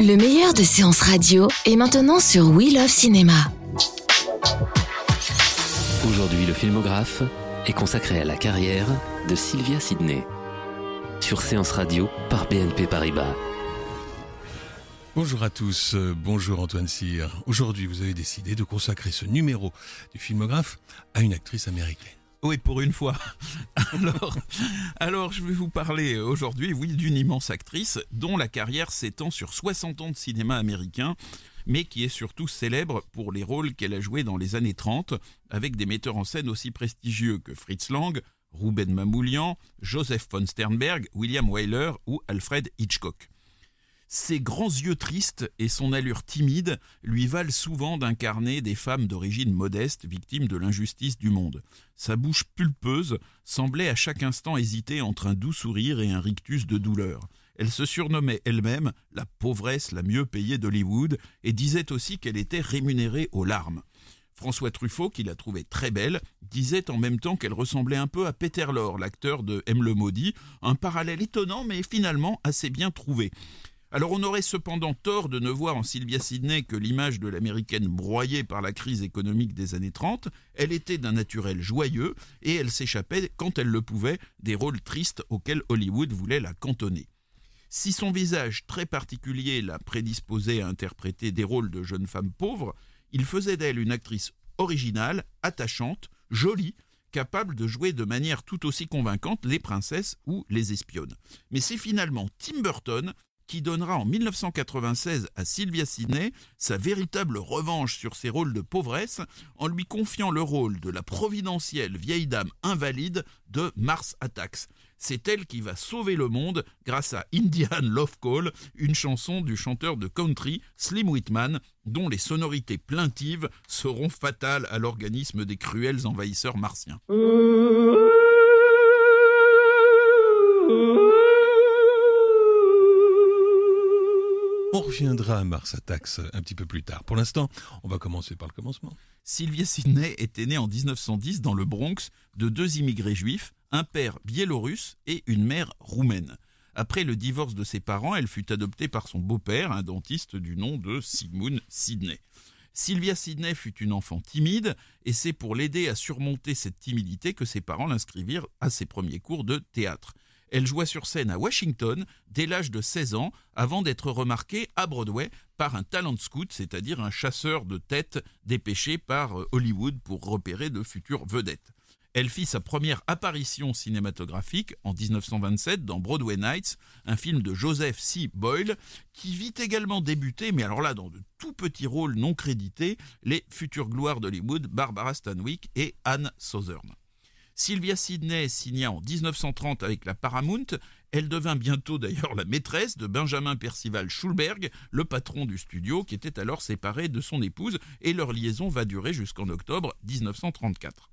Le meilleur de séances radio est maintenant sur We Love Cinéma. Aujourd'hui, le filmographe est consacré à la carrière de Sylvia Sidney. Sur Séance Radio par BNP Paribas. Bonjour à tous, euh, bonjour Antoine Cyr. Aujourd'hui, vous avez décidé de consacrer ce numéro du filmographe à une actrice américaine. Oui, pour une fois. Alors, je vais vous parler aujourd'hui, oui, d'une immense actrice dont la carrière s'étend sur 60 ans de cinéma américain, mais qui est surtout célèbre pour les rôles qu'elle a joués dans les années 30 avec des metteurs en scène aussi prestigieux que Fritz Lang, Ruben Mamoulian, Joseph von Sternberg, William Wyler ou Alfred Hitchcock. Ses grands yeux tristes et son allure timide lui valent souvent d'incarner des femmes d'origine modeste victimes de l'injustice du monde. Sa bouche pulpeuse semblait à chaque instant hésiter entre un doux sourire et un rictus de douleur. Elle se surnommait elle-même la pauvresse la mieux payée d'Hollywood et disait aussi qu'elle était rémunérée aux larmes. François Truffaut, qui la trouvait très belle, disait en même temps qu'elle ressemblait un peu à Peter Lorre, l'acteur de M. le Maudit, un parallèle étonnant mais finalement assez bien trouvé. Alors on aurait cependant tort de ne voir en Sylvia Sidney que l'image de l'américaine broyée par la crise économique des années 30. Elle était d'un naturel joyeux et elle s'échappait, quand elle le pouvait, des rôles tristes auxquels Hollywood voulait la cantonner. Si son visage très particulier la prédisposait à interpréter des rôles de jeune femme pauvre, il faisait d'elle une actrice originale, attachante, jolie, capable de jouer de manière tout aussi convaincante les princesses ou les espionnes. Mais c'est finalement Tim Burton qui donnera en 1996 à Sylvia Sidney sa véritable revanche sur ses rôles de pauvresse en lui confiant le rôle de la providentielle vieille dame invalide de Mars Attacks. C'est elle qui va sauver le monde grâce à Indian Love Call, une chanson du chanteur de country Slim Whitman, dont les sonorités plaintives seront fatales à l'organisme des cruels envahisseurs martiens. Reviendra à Mars Attacks un petit peu plus tard. Pour l'instant, on va commencer par le commencement. Sylvia Sidney était née en 1910 dans le Bronx de deux immigrés juifs, un père biélorusse et une mère roumaine. Après le divorce de ses parents, elle fut adoptée par son beau-père, un dentiste du nom de Sigmund Sidney. Sylvia Sidney fut une enfant timide et c'est pour l'aider à surmonter cette timidité que ses parents l'inscrivirent à ses premiers cours de théâtre. Elle joua sur scène à Washington dès l'âge de 16 ans avant d'être remarquée à Broadway par un talent scout, c'est-à-dire un chasseur de têtes dépêché par euh, Hollywood pour repérer de futures vedettes. Elle fit sa première apparition cinématographique en 1927 dans Broadway Nights, un film de Joseph C. Boyle, qui vit également débuter, mais alors là dans de tout petits rôles non crédités, les futures gloires d'Hollywood, Barbara Stanwyck et Anne Southern. Sylvia Sidney signa en 1930 avec la Paramount. Elle devint bientôt d'ailleurs la maîtresse de Benjamin Percival Schulberg, le patron du studio, qui était alors séparé de son épouse, et leur liaison va durer jusqu'en octobre 1934.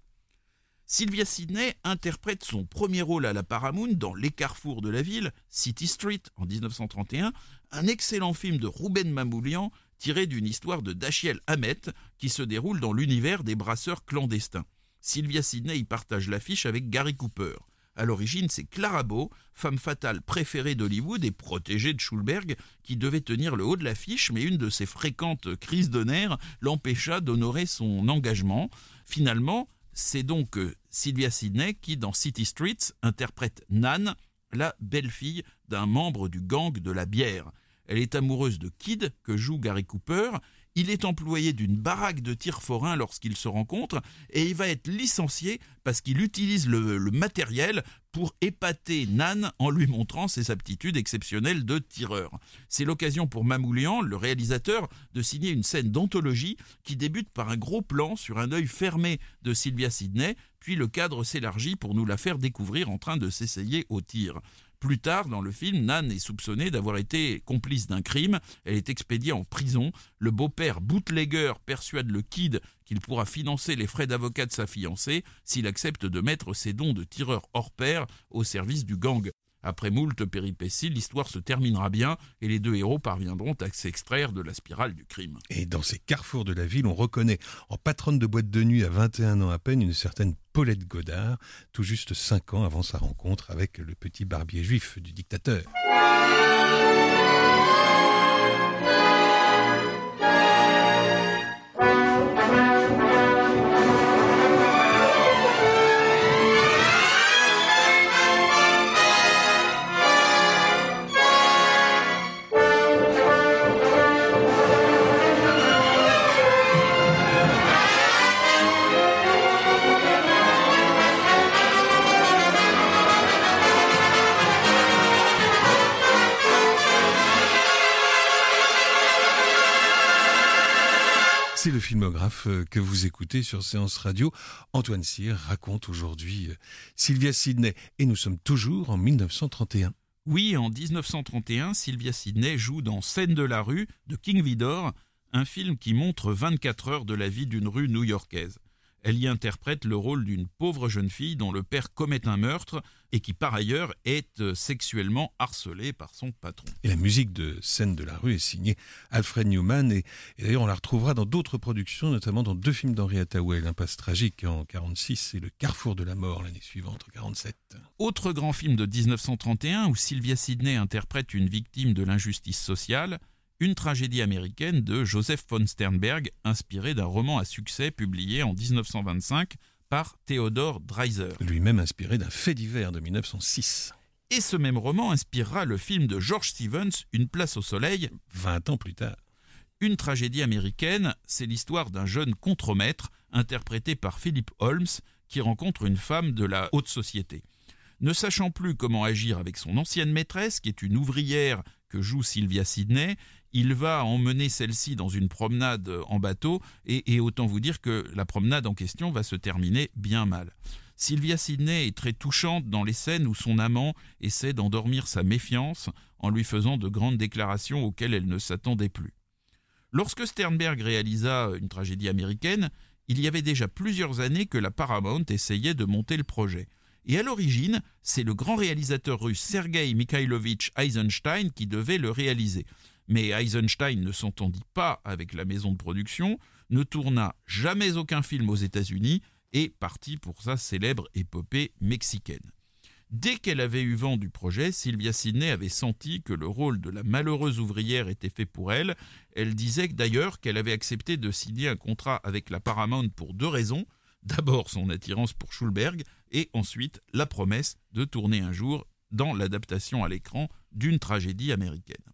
Sylvia Sidney interprète son premier rôle à la Paramount dans Les Carrefours de la ville, City Street, en 1931, un excellent film de Ruben Mamoulian tiré d'une histoire de Dachiel Hamet qui se déroule dans l'univers des brasseurs clandestins. Sylvia Sidney y partage l'affiche avec Gary Cooper. À l'origine, c'est Clara Bow, femme fatale préférée d'Hollywood et protégée de Schulberg, qui devait tenir le haut de l'affiche, mais une de ses fréquentes crises de nerfs l'empêcha d'honorer son engagement. Finalement, c'est donc euh, Sylvia Sidney qui, dans City Streets, interprète Nan, la belle-fille d'un membre du gang de la bière. Elle est amoureuse de Kid, que joue Gary Cooper, il est employé d'une baraque de tir forain lorsqu'ils se rencontrent et il va être licencié parce qu'il utilise le, matériel pour épater Nan en lui montrant ses aptitudes exceptionnelles de tireur. C'est l'occasion pour Mamoulian, le réalisateur, de signer une scène d'anthologie qui débute par un gros plan sur un œil fermé de Sylvia Sidney, puis le cadre s'élargit pour nous la faire découvrir en train de s'essayer au tir. Plus tard, dans le film, Nan est soupçonnée d'avoir été complice d'un crime. Elle est expédiée en prison. Le beau-père bootlegger persuade le kid qu'il pourra financer les frais d'avocat de sa fiancée s'il accepte de mettre ses dons de tireur hors pair au service du gang. Après moult péripéties, l'histoire se terminera bien et les deux héros parviendront à s'extraire de la spirale du crime. Et dans ces carrefours de la ville, on reconnaît en patronne de boîte de nuit à 21 ans à peine une certaine Paulette Godard, tout juste 5 ans avant sa rencontre avec le petit barbier juif du dictateur. Filmographe euh, que vous écoutez sur Séance Radio. Antoine Cyr raconte aujourd'hui euh, Sylvia Sidney et nous sommes toujours en 1931. Oui, en 1931, Sylvia Sidney joue dans Scène de la rue de King Vidor, un film qui montre 24 heures de la vie d'une rue new-yorkaise. Elle y interprète le rôle d'une pauvre jeune fille dont le père commet un meurtre et qui par ailleurs est euh, sexuellement harcelée par son patron. Et la musique de Scène de la rue est signée Alfred Newman et, d'ailleurs on la retrouvera dans d'autres productions, notamment dans deux films d'Henri Hathaway, L'impasse tragique en 46 et Le carrefour de la mort l'année suivante en 47. Autre grand film de 1931 où Sylvia Sidney interprète une victime de l'injustice sociale, une tragédie américaine de Joseph von Sternberg, inspirée d'un roman à succès publié en 1925 par Theodore Dreiser. Lui-même inspiré d'un fait divers de 1906. Et ce même roman inspirera le film de George Stevens, Une place au soleil, 20 ans plus tard. Une tragédie américaine, c'est l'histoire d'un jeune contremaître, interprété par Philip Holmes, qui rencontre une femme de la haute société. Ne sachant plus comment agir avec son ancienne maîtresse, qui est une ouvrière que joue Sylvia Sidney, il va emmener celle-ci dans une promenade en bateau, et, autant vous dire que la promenade en question va se terminer bien mal. Sylvia Sidney est très touchante dans les scènes où son amant essaie d'endormir sa méfiance en lui faisant de grandes déclarations auxquelles elle ne s'attendait plus. Lorsque Sternberg réalisa une tragédie américaine, il y avait déjà plusieurs années que la Paramount essayait de monter le projet. Et à l'origine, c'est le grand réalisateur russe Sergei Mikhailovich Eisenstein qui devait le réaliser. Mais Eisenstein ne s'entendit pas avec la maison de production, ne tourna jamais aucun film aux États-Unis et partit pour sa célèbre épopée mexicaine. Dès qu'elle avait eu vent du projet, Sylvia Sidney avait senti que le rôle de la malheureuse ouvrière était fait pour elle. Elle disait d'ailleurs qu'elle avait accepté de signer un contrat avec la Paramount pour deux raisons. D'abord son attirance pour Schulberg et ensuite la promesse de tourner un jour dans l'adaptation à l'écran d'une tragédie américaine.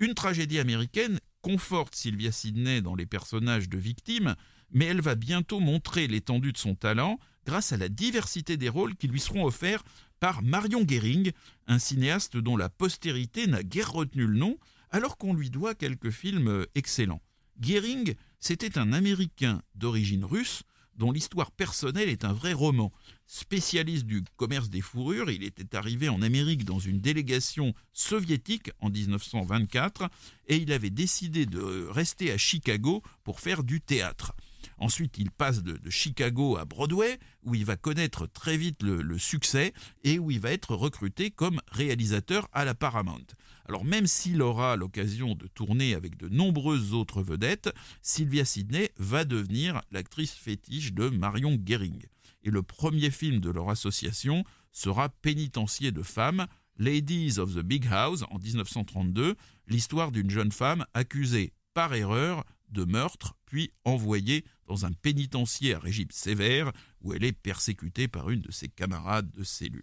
Une tragédie américaine conforte Sylvia Sidney dans les personnages de victimes, mais elle va bientôt montrer l'étendue de son talent grâce à la diversité des rôles qui lui seront offerts par Marion Guéring, un cinéaste dont la postérité n'a guère retenu le nom, alors qu'on lui doit quelques films excellents. Guéring, c'était un Américain d'origine russe dont l'histoire personnelle est un vrai roman. Spécialiste du commerce des fourrures, il était arrivé en Amérique dans une délégation soviétique en 1924 et il avait décidé de rester à Chicago pour faire du théâtre. Ensuite, il passe de, Chicago à Broadway, où il va connaître très vite le, succès et où il va être recruté comme réalisateur à la Paramount. Alors même s'il aura l'occasion de tourner avec de nombreuses autres vedettes, Sylvia Sidney va devenir l'actrice fétiche de Marion Guéring. Et le premier film de leur association sera Pénitencier de femmes, Ladies of the Big House en 1932, l'histoire d'une jeune femme accusée par erreur de meurtre, puis envoyée dans un pénitencier à régime sévère où elle est persécutée par une de ses camarades de cellule.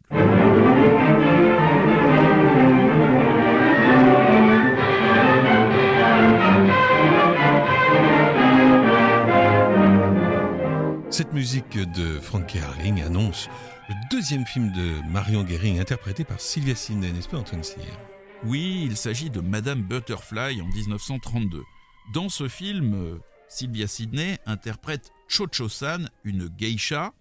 Cette musique de Frankie Harling annonce le deuxième film de Marion Guéring interprété par Sylvia Sidney, n'est-ce pas Antoine Cyr? Oui, il s'agit de Madame Butterfly en 1932. Dans ce film, euh, Sylvia Sidney interprète Cho-Cho-san, une geisha.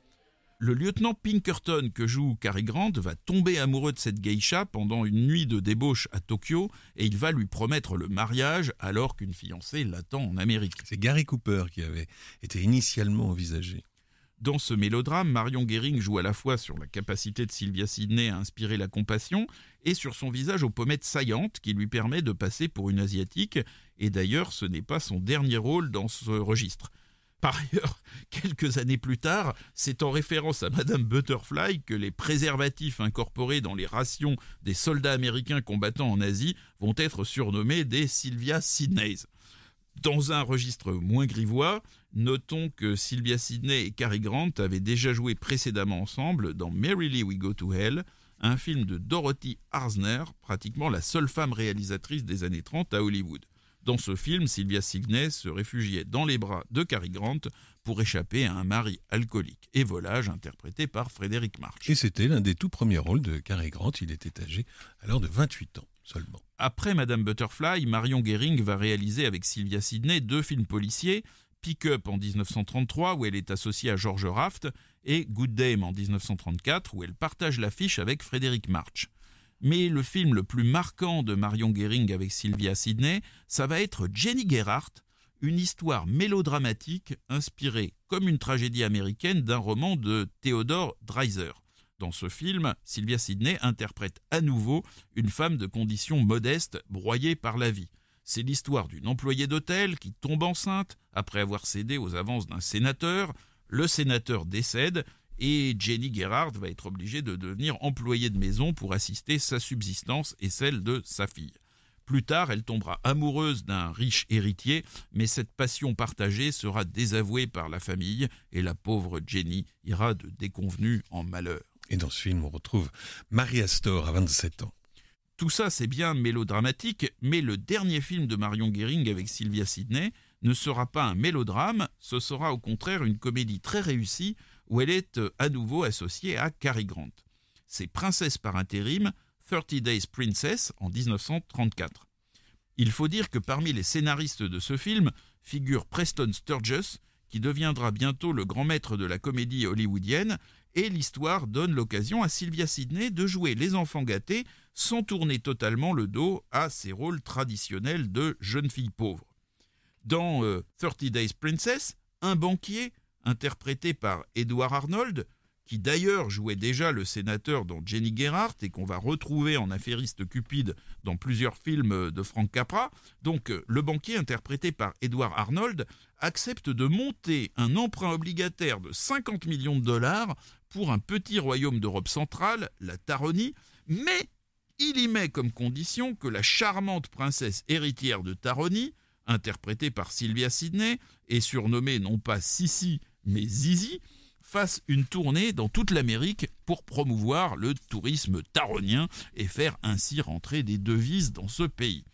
Le lieutenant Pinkerton que joue Cary Grant va tomber amoureux de cette geisha pendant une nuit de débauche à Tokyo et il va lui promettre le mariage alors qu'une fiancée l'attend en Amérique. C'est Gary Cooper qui avait été initialement envisagé. Dans ce mélodrame, Marion Guéring joue à la fois sur la capacité de Sylvia Sidney à inspirer la compassion et sur son visage aux pommettes saillantes qui lui permet de passer pour une asiatique. Et d'ailleurs, ce n'est pas son dernier rôle dans ce registre. Par ailleurs, quelques années plus tard, c'est en référence à Madame Butterfly que les préservatifs incorporés dans les rations des soldats américains combattant en Asie vont être surnommés des Sylvia Sidneys. Dans un registre moins grivois, notons que Sylvia Sidney et Cary Grant avaient déjà joué précédemment ensemble dans Merrily We Go to Hell, un film de Dorothy Arzner, pratiquement la seule femme réalisatrice des années 30 à Hollywood. Dans ce film, Sylvia Sidney se réfugiait dans les bras de Cary Grant pour échapper à un mari alcoolique et volage interprété par Frédéric March. Et c'était l'un des tout premiers rôles de Cary Grant, il était âgé alors de 28 ans seulement. Après Madame Butterfly, Marion Guéring va réaliser avec Sylvia Sidney deux films policiers, Pick Up en 1933 où elle est associée à George Raft et Good Dame en 1934 où elle partage l'affiche avec Frédéric March. Mais le film le plus marquant de Marion Guéring avec Sylvia Sidney, ça va être Jenny Gerhardt, une histoire mélodramatique inspirée comme une tragédie américaine d'un roman de Theodore Dreiser. Dans ce film, Sylvia Sidney interprète à nouveau une femme de condition modeste broyée par la vie. C'est l'histoire d'une employée d'hôtel qui tombe enceinte après avoir cédé aux avances d'un sénateur. Le sénateur décède et Jenny Gerhardt va être obligée de devenir employée de maison pour assister sa subsistance et celle de sa fille. Plus tard, elle tombera amoureuse d'un riche héritier, mais cette passion partagée sera désavouée par la famille et la pauvre Jenny ira de déconvenue en malheur. Et dans ce film, on retrouve Marie Astor à 27 ans. Tout ça, c'est bien mélodramatique, mais le dernier film de Marion Guéring avec Sylvia Sidney ne sera pas un mélodrame, ce sera au contraire une comédie très réussie où elle est euh, à nouveau associée à Cary Grant. C'est Princesse par intérim, 30 Days Princess en 1934. Il faut dire que parmi les scénaristes de ce film figure Preston Sturges, qui deviendra bientôt le grand maître de la comédie hollywoodienne, et l'histoire donne l'occasion à Sylvia Sidney de jouer les enfants gâtés sans tourner totalement le dos à ses rôles traditionnels de jeune fille pauvre. Dans 30 euh, Days Princess, un banquier interprété par Edward Arnold, qui d'ailleurs jouait déjà le sénateur dans Jenny Gerhardt et qu'on va retrouver en affairiste cupide dans plusieurs films de Frank Capra. Donc le banquier interprété par Edward Arnold accepte de monter un emprunt obligataire de 50 millions de dollars pour un petit royaume d'Europe centrale, la Taronie, mais il y met comme condition que la charmante princesse héritière de Taronie, interprétée par Sylvia Sidney et surnommée non pas Sissi mais Zizi fasse une tournée dans toute l'Amérique pour promouvoir le tourisme taronien et faire ainsi rentrer des devises dans ce pays.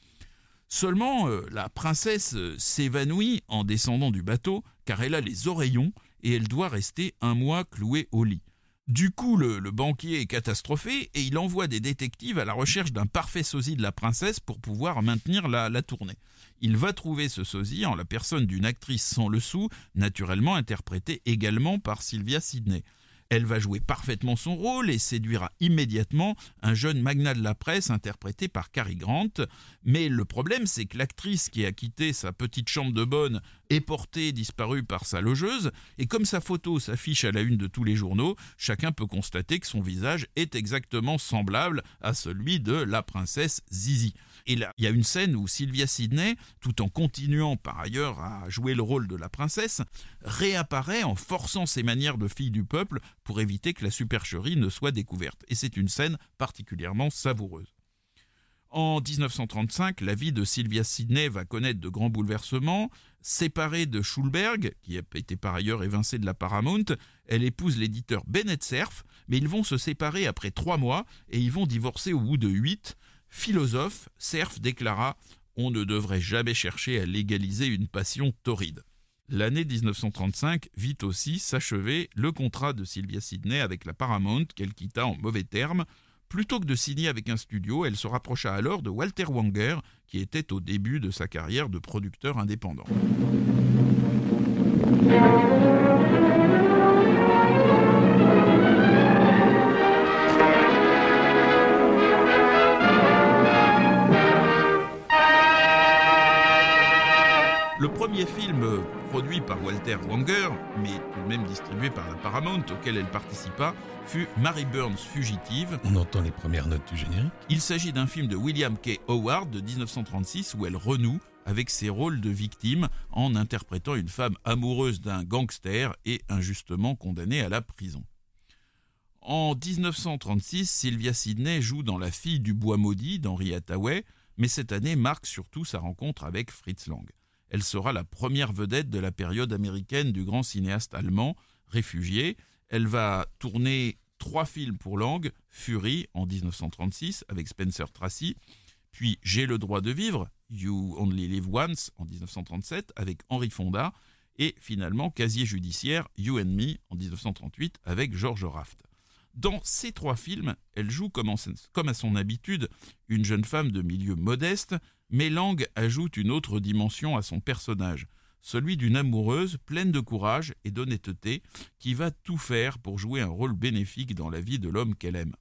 Seulement, euh, la princesse euh, s'évanouit en descendant du bateau car elle a les oreillons et elle doit rester un mois clouée au lit. Du coup, le, banquier est catastrophé et il envoie des détectives à la recherche d'un parfait sosie de la princesse pour pouvoir maintenir la tournée il va trouver ce sosie en la personne d'une actrice sans le sou, naturellement interprétée également par Sylvia Sidney. Elle va jouer parfaitement son rôle et séduira immédiatement un jeune magnat de la presse interprété par Cary Grant. Mais le problème, c'est que l'actrice qui a quitté sa petite chambre de bonne est portée disparue par sa logeuse, et comme sa photo s'affiche à la une de tous les journaux, chacun peut constater que son visage est exactement semblable à celui de la princesse Zizi. Et là, il y a une scène où Sylvia Sidney, tout en continuant par ailleurs à jouer le rôle de la princesse, réapparaît en forçant ses manières de fille du peuple pour éviter que la supercherie ne soit découverte. Et c'est une scène particulièrement savoureuse. En 1935, la vie de Sylvia Sidney va connaître de grands bouleversements. Séparée de Schulberg, qui a été par ailleurs évincé de la Paramount, elle épouse l'éditeur Bennett Cerf, mais ils vont se séparer après trois mois et ils vont divorcer au bout de huit. Philosophe, Cerf déclara On ne devrait jamais chercher à légaliser une passion torride. L'année 1935 vit aussi s'achever le contrat de Sylvia Sidney avec la Paramount qu'elle quitta en mauvais termes. Plutôt que de signer avec un studio, elle se rapprocha alors de Walter Wanger, qui était au début de sa carrière de producteur indépendant. Le premier film produit par Walter Wanger, mais tout de même distribué par la Paramount auquel elle participa, fut Mary Burns Fugitive. On entend les premières notes du générique. Il s'agit d'un film de William K. Howard de 1936 où elle renoue avec ses rôles de victime en interprétant une femme amoureuse d'un gangster et injustement condamnée à la prison. En 1936, Sylvia Sidney joue dans La fille du bois maudit d'Henri Hathaway, mais cette année marque surtout sa rencontre avec Fritz Lang. Elle sera la première vedette de la période américaine du grand cinéaste allemand, réfugié. Elle va tourner trois films pour Lang, Fury en 1936 avec Spencer Tracy, puis J'ai le droit de vivre, You Only Live Once en 1937 avec Henry Fonda, et finalement Casier judiciaire, You and Me en 1938 avec George Raft. Dans ces trois films, elle joue comme, à son habitude une jeune femme de milieu modeste, mais Lang ajoute une autre dimension à son personnage, celui d'une amoureuse pleine de courage et d'honnêteté qui va tout faire pour jouer un rôle bénéfique dans la vie de l'homme qu'elle aime.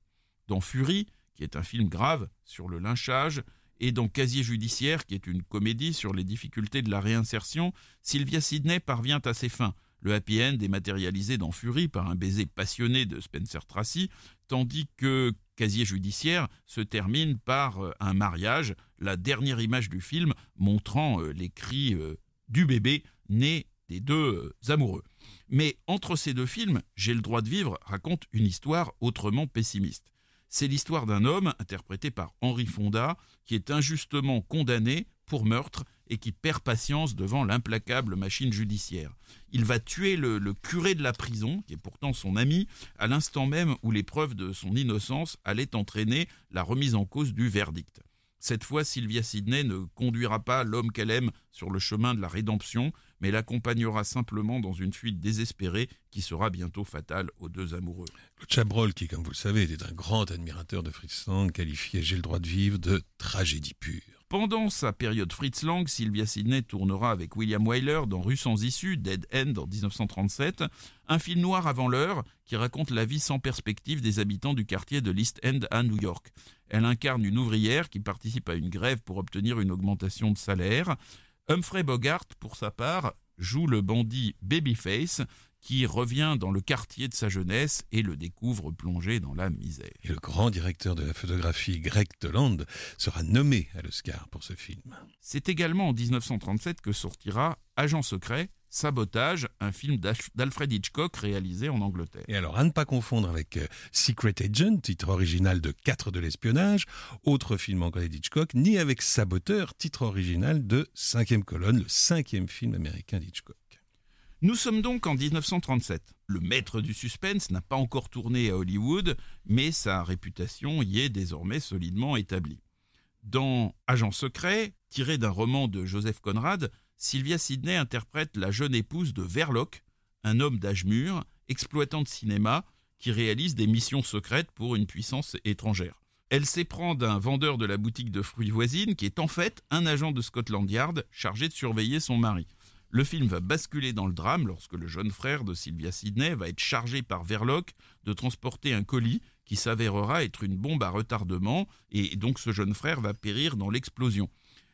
Dans Fury, qui est un film grave sur le lynchage, et dans Casier judiciaire, qui est une comédie sur les difficultés de la réinsertion, Sylvia Sidney parvient à ses fins. Le happy end est dans Fury par un baiser passionné de Spencer Tracy, tandis que Casier judiciaire se termine par euh, un mariage, la dernière image du film montrant euh, les cris euh, du bébé né des deux amoureux. Mais entre ces deux films, J'ai le droit de vivre raconte une histoire autrement pessimiste. C'est l'histoire d'un homme, interprété par Henri Fonda, qui est injustement condamné pour meurtre et qui perd patience devant l'implacable machine judiciaire. Il va tuer le, curé de la prison, qui est pourtant son ami, à l'instant même où les preuves de son innocence allaient entraîner la remise en cause du verdict. Cette fois, Sylvia Sidney ne conduira pas l'homme qu'elle aime sur le chemin de la rédemption, mais l'accompagnera simplement dans une fuite désespérée qui sera bientôt fatale aux deux amoureux. Le Chabrol, qui, comme vous le savez, était un grand admirateur de Fritz Lang, qualifiait J'ai le droit de vivre de tragédie pure. Pendant sa période Fritz Lang, Sylvia Sidney tournera avec William Wyler dans Rue sans issue, Dead End en 1937, un film noir avant l'heure qui raconte la vie sans perspective des habitants du quartier de l'East End à New York. Elle incarne une ouvrière qui participe à une grève pour obtenir une augmentation de salaire. Humphrey Bogart, pour sa part, joue le bandit Babyface, qui revient dans le quartier de sa jeunesse et le découvre plongé dans la misère. Et le grand directeur de la photographie, Greg Toland, sera nommé à l'Oscar pour ce film. C'est également en 1937 que sortira Agent secret, Sabotage, un film d'Alfred Hitchcock réalisé en Angleterre. Et alors, à ne pas confondre avec euh, Secret Agent, titre original de 4 de l'espionnage, autre film anglais d'Hitchcock, ni avec Saboteur, titre original de Cinquième colonne, le cinquième film américain d'Hitchcock. Nous sommes donc en 1937. Le maître du suspense n'a pas encore tourné à Hollywood, mais sa réputation y est désormais solidement établie. Dans Agent secret, tiré d'un roman de Joseph Conrad, Sylvia Sidney interprète la jeune épouse de Verloc, un homme d'âge mûr, exploitant de cinéma, qui réalise des missions secrètes pour une puissance étrangère. Elle s'éprend d'un vendeur de la boutique de fruits voisine qui est en fait un agent de Scotland Yard chargé de surveiller son mari. Le film va basculer dans le drame lorsque le jeune frère de Sylvia Sidney va être chargé par Verloc de transporter un colis qui s'avérera être une bombe à retardement et donc ce jeune frère va périr dans l'explosion.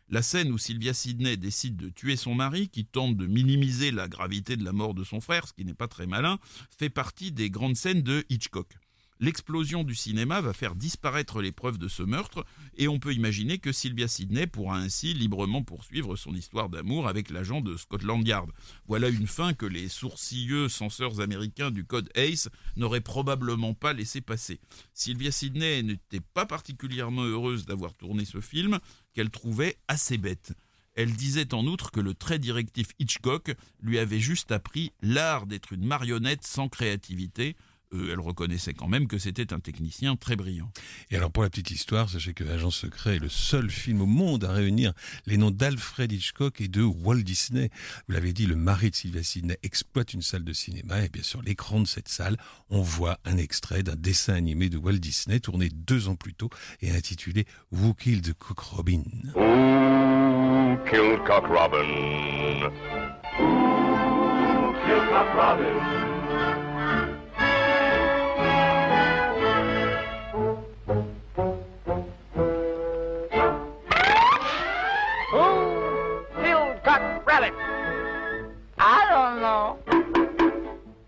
La scène où Sylvia Sidney décide de tuer son mari, qui tente de minimiser la gravité de la mort de son frère, ce qui n'est pas très malin, fait partie des grandes scènes de Hitchcock. L'explosion du cinéma va faire disparaître les preuves de ce meurtre et on peut imaginer que Sylvia Sidney pourra ainsi librement poursuivre son histoire d'amour avec l'agent de Scotland Yard. Voilà une fin que les sourcilleux censeurs américains du code ACE n'auraient probablement pas laissé passer. Sylvia Sidney n'était pas particulièrement heureuse d'avoir tourné ce film, qu'elle trouvait assez bête. Elle disait en outre que le très directif Hitchcock lui avait juste appris l'art d'être une marionnette sans créativité, euh, elle reconnaissait quand même que c'était un technicien très brillant. Et alors pour la petite histoire, sachez que Agent Secret est le seul film au monde à réunir les noms d'Alfred Hitchcock et de Walt Disney. Vous l'avez dit, le mari de Sylvia Sidney exploite une salle de cinéma et bien sur l'écran de cette salle, on voit un extrait d'un dessin animé de Walt Disney tourné deux ans plus tôt et intitulé Who Killed Cook Robin? Who killed Cock Robin? Who killed Cock Robin?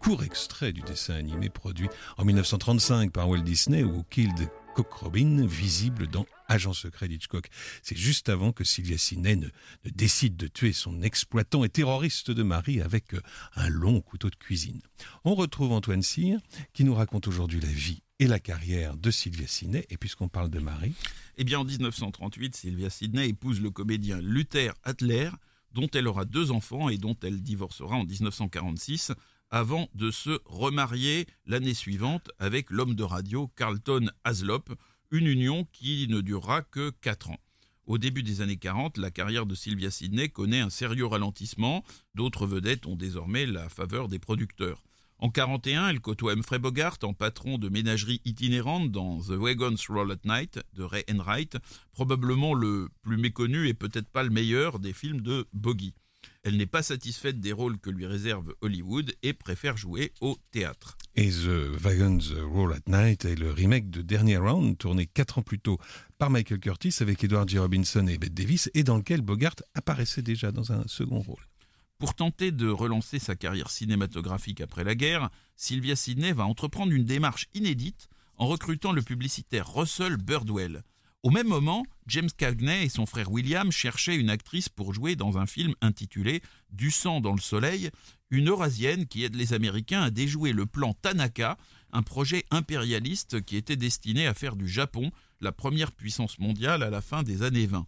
Court extrait du dessin animé produit en 1935 par Walt Disney Who Killed Cook Robin, visible dans Agent secret d'Hitchcock. C'est juste avant que Sylvia Sidney ne, ne décide de tuer son exploitant et terroriste de mari avec euh, un long couteau de cuisine. On retrouve Antoine Cyr qui nous raconte aujourd'hui la vie et la carrière de Sylvia Sidney. Et puisqu'on parle de mari, Eh bien, en 1938, Sylvia Sidney épouse le comédien Luther Adler, dont elle aura deux enfants et dont elle divorcera en 1946, avant de se remarier l'année suivante avec l'homme de radio Carlton Haslop, une union qui ne durera que quatre ans. Au début des années 40, la carrière de Sylvia Sidney connaît un sérieux ralentissement. D'autres vedettes ont désormais la faveur des producteurs. En 41, elle côtoie Humphrey Bogart en patron de ménagerie itinérante dans The Wagons Roll at Night de Ray Enright, probablement le plus méconnu et peut-être pas le meilleur des films de Bogey. Elle n'est pas satisfaite des rôles que lui réserve Hollywood et préfère jouer au théâtre. et The Wagons Roll at Night est le remake de Dernier Round, tourné quatre ans plus tôt par Michael Curtis avec Edward G. Robinson et Bette Davis, et dans lequel Bogart apparaissait déjà dans un second rôle. Pour tenter de relancer sa carrière cinématographique après la guerre, Sylvia Sidney va entreprendre une démarche inédite en recrutant le publicitaire Russell Birdwell. Au même moment, James Cagney et son frère William cherchaient une actrice pour jouer dans un film intitulé Du sang dans le soleil, une Eurasienne qui aide les Américains à déjouer le plan Tanaka, un projet impérialiste qui était destiné à faire du Japon la première puissance mondiale à la fin des années 20.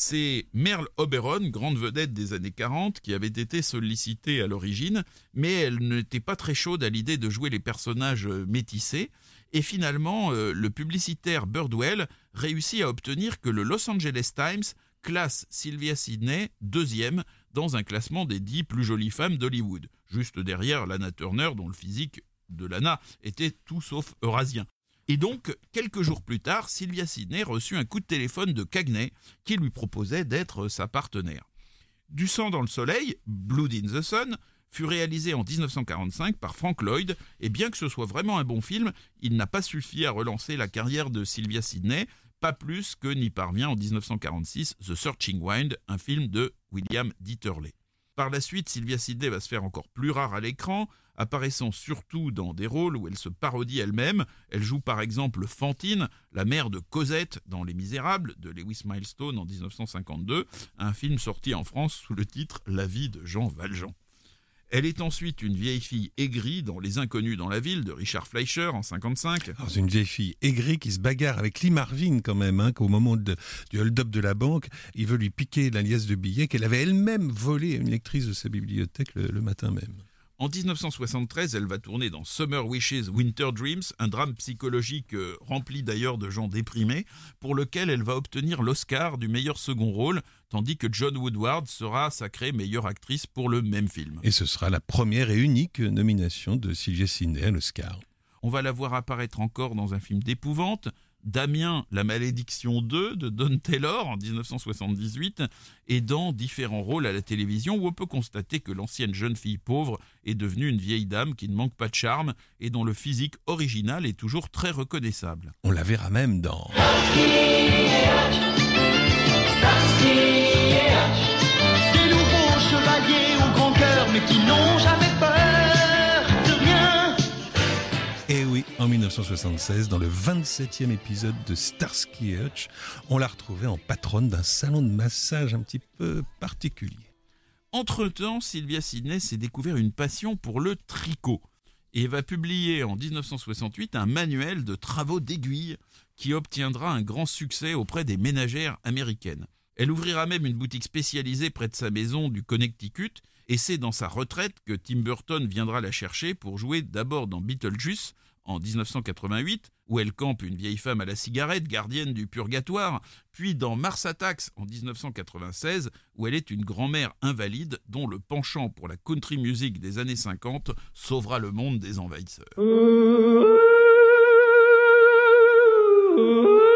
C'est Merle Oberon, grande vedette des années 40, qui avait été sollicitée à l'origine, mais elle n'était pas très chaude à l'idée de jouer les personnages métissés. Et finalement, euh, le publicitaire Birdwell réussit à obtenir que le Los Angeles Times classe Sylvia Sidney deuxième dans un classement des dix plus jolies femmes d'Hollywood, juste derrière Lana Turner, dont le physique de Lana était tout sauf eurasien. Et donc, quelques jours plus tard, Sylvia Sidney reçut un coup de téléphone de Cagney qui lui proposait d'être sa partenaire. Du sang dans le soleil, Blood in the Sun, fut réalisé en 1945 par Frank Lloyd, et bien que ce soit vraiment un bon film, il n'a pas suffi à relancer la carrière de Sylvia Sidney, pas plus que n'y parvient en 1946 The Searching Wind, un film de William Dieterle. Par la suite, Sylvia Sidney va se faire encore plus rare à l'écran, apparaissant surtout dans des rôles où elle se parodie elle-même. Elle joue par exemple Fantine, la mère de Cosette dans Les Misérables de Lewis Milestone en 1952, un film sorti en France sous le titre La vie de Jean Valjean. Elle est ensuite une vieille fille aigrie dans Les Inconnus dans la ville de Richard Fleischer en 55. Alors, c'est une vieille fille aigrie qui se bagarre avec Lee Marvin quand même, hein, qu'au moment de- du hold-up de la banque, il veut lui piquer la liasse de billets qu'elle avait elle-même volée à une lectrice de sa bibliothèque le, le matin même. En 1973, elle va tourner dans Summer Wishes, Winter Dreams, un drame psychologique euh, rempli d'ailleurs de gens déprimés, pour lequel elle va obtenir l'Oscar du meilleur second rôle, tandis que John Woodward sera sacrée meilleure actrice pour le même film. Et ce sera la première et unique nomination de Sylvia Sidney à l'Oscar. On va la voir apparaître encore dans un film d'épouvante, Damien, la malédiction 2 de Don Taylor en 1978, et dans différents rôles à la télévision où on peut constater que l'ancienne jeune fille pauvre est devenue une vieille dame qui ne manque pas de charme et dont le physique original est toujours très reconnaissable. On la verra même dans... Des nouveaux chevaliers au grand cœur, mais qui n'ont jamais peur de rien. Et Eh oui, en 1976, dans le 27e épisode de Starsky et Hutch, on l'a retrouvée en patronne d'un salon de massage un petit peu particulier. Entre-temps, Sylvia Sidney s'est découvert une passion pour le tricot et va publier en 1968 un manuel de travaux d'aiguille qui obtiendra un grand succès auprès des ménagères américaines. Elle ouvrira même une boutique spécialisée près de sa maison du Connecticut Et c'est dans sa retraite que Tim Burton viendra la chercher pour jouer d'abord dans Beetlejuice en 1988, où elle campe une vieille femme à la cigarette, gardienne du purgatoire, puis dans Mars Attacks en 1996, où elle est une grand-mère invalide dont le penchant pour la country music des années 50 sauvera le monde des envahisseurs.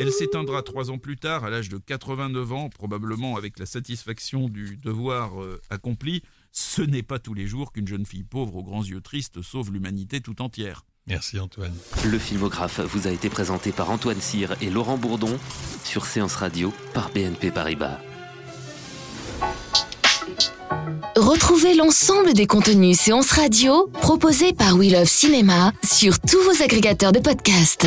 Elle s'éteindra trois ans plus tard, à l'âge de 89 ans, probablement avec la satisfaction du devoir euh, accompli. Ce n'est pas tous les jours qu'une jeune fille pauvre aux grands yeux tristes sauve l'humanité tout entière. Merci Antoine. Le filmographe vous a été présenté par Antoine Cyr et Laurent Bourdon sur Séance Radio par BNP Paribas. Retrouvez l'ensemble des contenus séances radio proposés par We Love Cinéma sur tous vos agrégateurs de podcasts.